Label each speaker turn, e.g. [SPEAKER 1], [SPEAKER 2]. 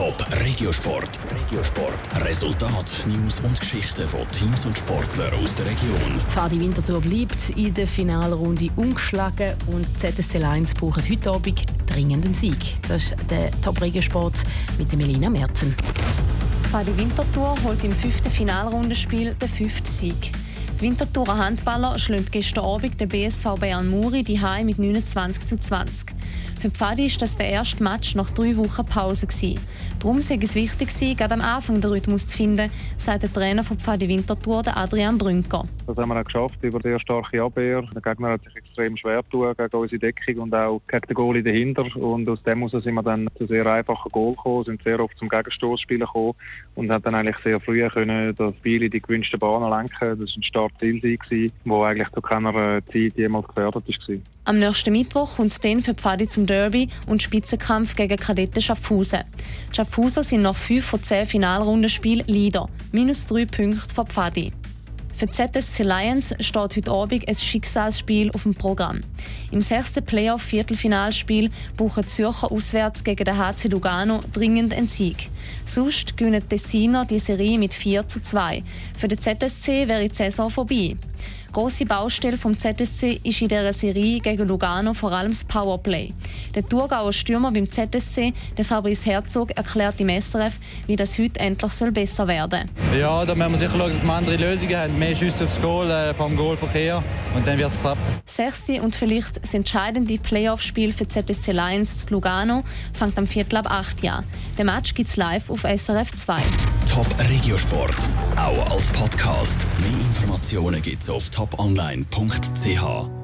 [SPEAKER 1] Top Regiosport. Regiosport. Resultat, News und Geschichten von Teams und Sportlern aus der Region.
[SPEAKER 2] Fadi Winterthur bleibt in der Finalrunde ungeschlagen und ZSC Lions braucht heute Abend dringend einen Sieg. Das ist der Top Regiosport mit Melina Merten.
[SPEAKER 3] Fadi Winterthur holt im fünften Finalrundenspiel den fünften Sieg. Die Winterthurer Handballer schlönt gestern Abend den BSV Bayern Muri die mit 29 zu 20. Für Pfadi war das der erste Match nach drei Wochen Pause. Gewesen. Darum sei es wichtig, gerade am Anfang den Rhythmus zu finden, sagt der Trainer von Pfadi Winterthur, Adrian Brünker.
[SPEAKER 4] Das haben wir auch geschafft über die starke Abwehr. Der Gegner hat sich extrem schwer getan gegen unsere Deckung und auch gegen den Goalie dahinter. Und aus dem heraus sind wir dann zu sehr einfachen Goal gekommen, sind sehr oft zum Gegenstoßspielen gekommen und haben dann eigentlich sehr früh können das Spiel in die gewünschte Bahn lenken. Das war ein Startziel, der eigentlich zu keiner Zeit jemals gefährdet war.
[SPEAKER 3] Am nächsten Mittwoch kommt es dann für Pfadi zum Derby und Spitzenkampf gegen Kadetten Schaffhausen. Die Schaffhauser sind nach 5 von 10 Finalrundenspielen Leader, minus 3 Punkte von Pfadi. Für die ZSC Lions steht heute Abend ein Schicksalsspiel auf dem Programm. Im sechsten Playoff-Viertelfinalspiel brauchen Zürcher auswärts gegen den HC Lugano dringend einen Sieg. Sonst gewinnen Tessiner die Serie mit 4 zu 2. Für den ZSC wäre die Saison vorbei. Grosse Baustelle vom ZSC ist in dieser Serie gegen Lugano vor allem das Powerplay. Der Thurgauer Stürmer beim ZSC, der Fabrice Herzog, erklärt im SRF, wie das heute endlich soll besser werden
[SPEAKER 5] soll. Ja, da müssen wir sicher schauen, dass wir andere Lösungen haben. Mehr Schüsse aufs Goal äh, vom Goalverkehr und dann wird es klappen.
[SPEAKER 3] Sechste und vielleicht das entscheidende Playoff-Spiel für ZSC Lions zu Lugano fängt am Viertel ab 8 Jahr. Der Match gibt es live auf SRF 2.
[SPEAKER 1] Top Regiosport, auch als Podcast. Mehr Informationen gibt es auf toponline.ch.